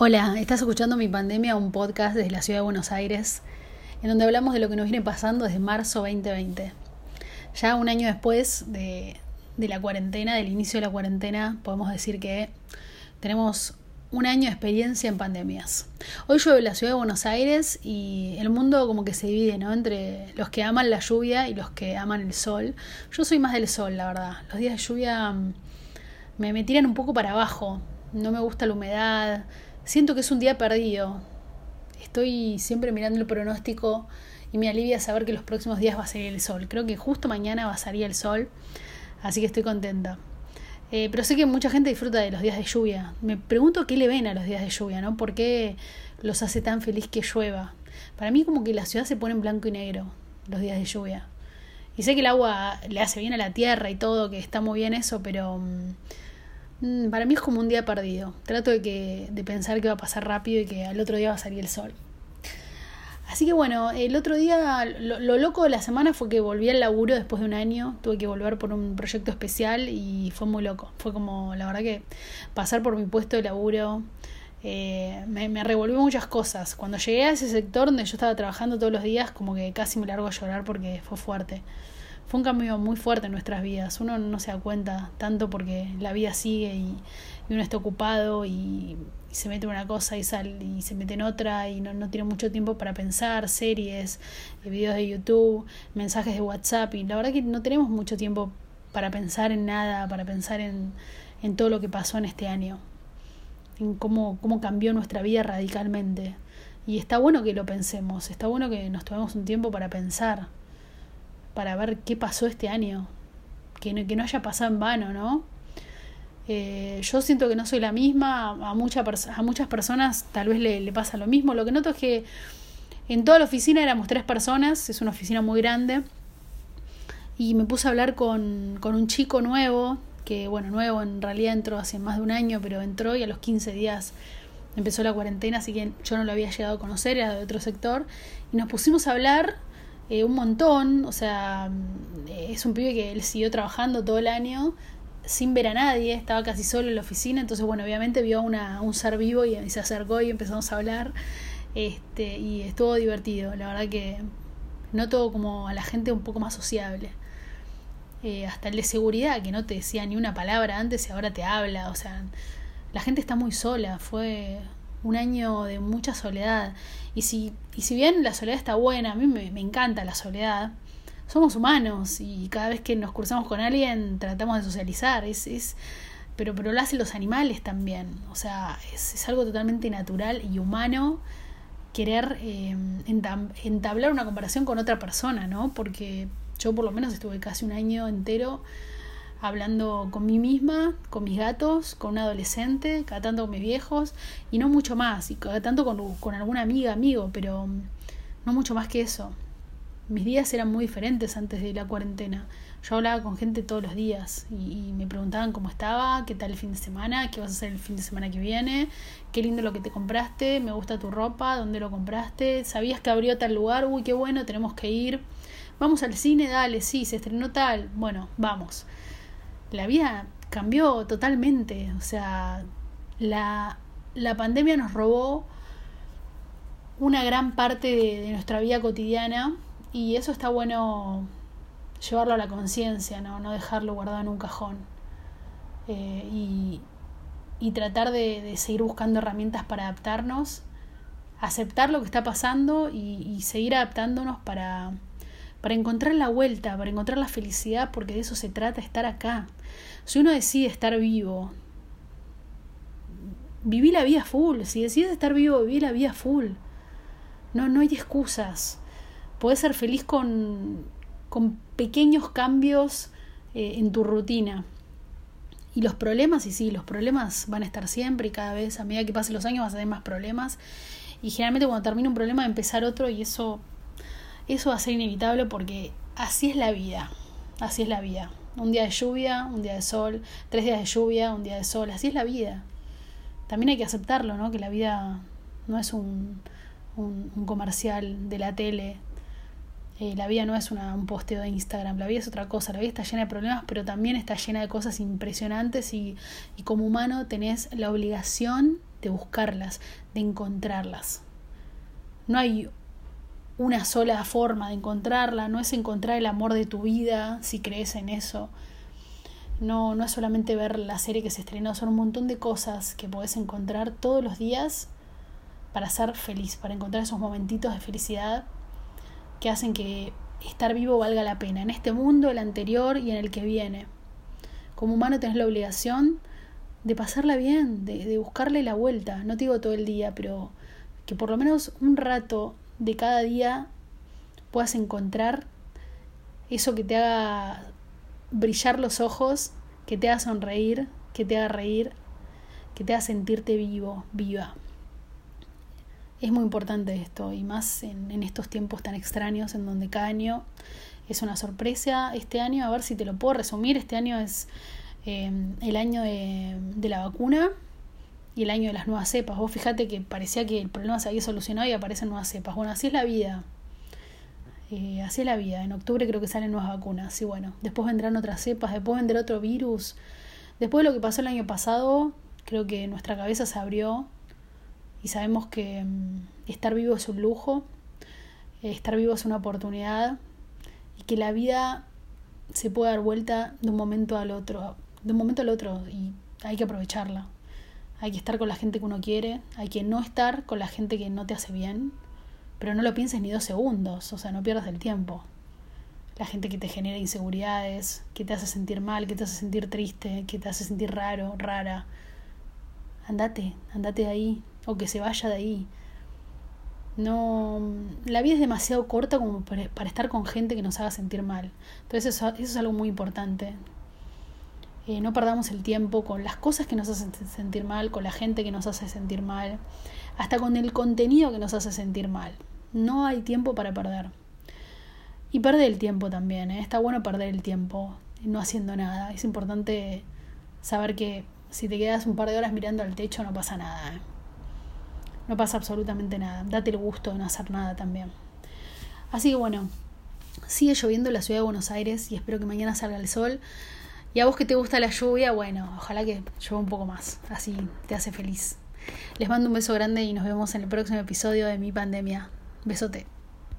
Hola, estás escuchando Mi Pandemia, un podcast desde la ciudad de Buenos Aires, en donde hablamos de lo que nos viene pasando desde marzo 2020. Ya un año después de, la cuarentena, del inicio de la cuarentena, podemos decir que tenemos un año de experiencia en pandemias. Hoy llueve en la ciudad de Buenos Aires y el mundo como que se divide, ¿no? Entre los que aman la lluvia y los que aman el sol. Yo soy más del sol, la verdad. Los días de lluvia mm, me, me tiran un poco para abajo. No me gusta la humedad Siento que es un día perdido. Estoy siempre mirando el pronóstico y me alivia saber que los próximos días va a salir el sol. Creo que justo mañana va a salir el sol, así que estoy contenta. Eh, pero sé que mucha gente disfruta de los días de lluvia. Me pregunto qué le ven a los días de lluvia, ¿no? ¿Por qué los hace tan feliz que llueva? Para mí como que la ciudad se pone en blanco y negro los días de lluvia. Y sé que el agua le hace bien a la tierra y todo, que está muy bien eso, pero... Mm, para mí es como un día perdido. Trato de, que, de pensar que va a pasar rápido y que al otro día va a salir el sol. Así que bueno, el otro día, lo, loco de la semana fue que volví al laburo después de un año. Tuve que volver por un proyecto especial y fue muy loco. Fue como, la verdad que pasar por mi puesto de laburo eh, me, me revolvió muchas cosas. Cuando llegué a ese sector donde yo estaba trabajando todos los días, como que casi me largo a llorar porque fue fuerte fue un cambio muy fuerte en nuestras vidas. Uno no se da cuenta tanto porque la vida sigue y, uno está ocupado y, se mete en una cosa y sale y se mete en otra y no, no tiene mucho tiempo para pensar, series, eh, videos de YouTube, mensajes de WhatsApp y la verdad que no tenemos mucho tiempo para pensar en nada, para pensar en, en todo lo que pasó en este año, en cómo, cómo cambió nuestra vida radicalmente. Y está bueno que lo pensemos, está bueno que nos tomemos un tiempo para pensar para ver qué pasó este año, que no, que no haya pasado en vano, ¿no? Eh, yo siento que no soy la misma, a, mucha a muchas personas tal vez le, le, pasa lo mismo. Lo que noto es que en toda la oficina éramos tres personas, es una oficina muy grande, y me puse a hablar con, con un chico nuevo, que bueno, nuevo en realidad entró hace más de un año, pero entró y a los 15 días empezó la cuarentena, así que yo no lo había llegado a conocer, era de otro sector, y nos pusimos a hablar eh, un montón, o sea, eh, es un pibe que él siguió trabajando todo el año sin ver a nadie, estaba casi solo en la oficina, entonces bueno, obviamente vio una, un ser vivo y, se acercó y empezamos a hablar, este, y estuvo divertido, la verdad que noto como a la gente un poco más sociable. Eh, hasta el de seguridad, que no te decía ni una palabra antes y ahora te habla, o sea, la gente está muy sola, fue un año de mucha soledad. Y si, y si bien la soledad está buena, a mí me, encanta la soledad, somos humanos y cada vez que nos cruzamos con alguien tratamos de socializar. Es, es, pero, pero lo hacen los animales también. O sea, es, es algo totalmente natural y humano querer eh, entablar una comparación con otra persona, ¿no? Porque yo por lo menos estuve casi un año entero hablando con mí misma, con mis gatos, con un adolescente, cada tanto con mis viejos, y no mucho más, y cada tanto con, alguna amiga, amigo, pero no mucho más que eso. Mis días eran muy diferentes antes de la cuarentena. Yo hablaba con gente todos los días y, me preguntaban cómo estaba, qué tal el fin de semana, qué vas a hacer el fin de semana que viene, qué lindo lo que te compraste, me gusta tu ropa, dónde lo compraste, sabías que abrió tal lugar, uy, qué bueno, tenemos que ir. Vamos al cine, dale, sí, se estrenó tal, bueno, vamos la vida cambió totalmente. O sea, la, la pandemia nos robó una gran parte de, nuestra vida cotidiana y eso está bueno llevarlo a la conciencia, ¿no? no dejarlo guardado en un cajón. Eh, y, y, tratar de, seguir buscando herramientas para adaptarnos, aceptar lo que está pasando y seguir adaptándonos para, para encontrar la vuelta, para encontrar la felicidad, porque de eso se trata, estar acá. Si uno decide estar vivo, viví la vida full. Si decides estar vivo, viví la vida full. No, no hay excusas. Puedes ser feliz con, con pequeños cambios eh, en tu rutina. Y los problemas, y sí, los problemas van a estar siempre y cada vez, a medida que pasen los años, vas a tener más problemas. Y generalmente cuando termina un problema, empezar otro y eso eso va a ser inevitable porque así es la vida, así es la vida. Un día de lluvia, un día de sol, tres días de lluvia, un día de sol, así es la vida. También hay que aceptarlo, ¿no? Que la vida no es un, un, comercial de la tele, eh, la vida no es un posteo de Instagram, la vida es otra cosa, la vida está llena de problemas, pero también está llena de cosas impresionantes y, y como humano tenés la obligación de buscarlas, de encontrarlas. No hay una sola forma de encontrarla, no es encontrar el amor de tu vida, si crees en eso. No, no es solamente ver la serie que se estrenó, son un montón de cosas que puedes encontrar todos los días para ser feliz, para encontrar esos momentitos de felicidad que hacen que estar vivo valga la pena, en este mundo, el anterior y en el que viene. Como humano tenés la obligación de pasarla bien, de, de buscarle la vuelta, no te digo todo el día, pero que por lo menos un rato de cada día puedas encontrar eso que te haga brillar los ojos, que te haga sonreír, que te haga reír, que te haga sentirte vivo, viva. Es muy importante esto, y más en, estos tiempos tan extraños en donde cada año es una sorpresa. Este año, a ver si te lo puedo resumir, este año es eh, el año de, de la vacuna, y el año de las nuevas cepas. Vos fijate que parecía que el problema se había solucionado y aparecen nuevas cepas. Bueno, así es la vida. Eh, así es la vida. En octubre creo que salen nuevas vacunas. Y bueno, después vendrán otras cepas, después vendrá otro virus. Después de lo que pasó el año pasado, creo que nuestra cabeza se abrió y sabemos que mm, estar vivo es un lujo, estar vivo es una oportunidad y que la vida se puede dar vuelta de un momento al otro, de un momento al otro y hay que aprovecharla. Hay que estar con la gente que uno quiere, hay que no estar con la gente que no te hace bien, pero no lo pienses ni dos segundos, o sea, no pierdas el tiempo. La gente que te genera inseguridades, que te hace sentir mal, que te hace sentir triste, que te hace sentir raro, rara. Andate, andate de ahí, o que se vaya de ahí. No, la vida es demasiado corta como para, estar con gente que nos haga sentir mal. Entonces eso es algo muy importante. No perdamos el tiempo con las cosas que nos hacen sentir mal, con la gente que nos hace sentir mal, hasta con el contenido que nos hace sentir mal. No hay tiempo para perder. Y perder el tiempo también, ¿eh? está bueno perder el tiempo no haciendo nada. Es importante saber que si te quedas un par de horas mirando al techo no pasa nada. ¿eh? No pasa absolutamente nada. Date el gusto de no hacer nada también. Así que bueno, sigue lloviendo en la ciudad de Buenos Aires y espero que mañana salga el sol. Y a vos que te gusta la lluvia, bueno, ojalá que llueva un poco más, así te hace feliz. Les mando un beso grande y nos vemos en el próximo episodio de Mi Pandemia. Besote.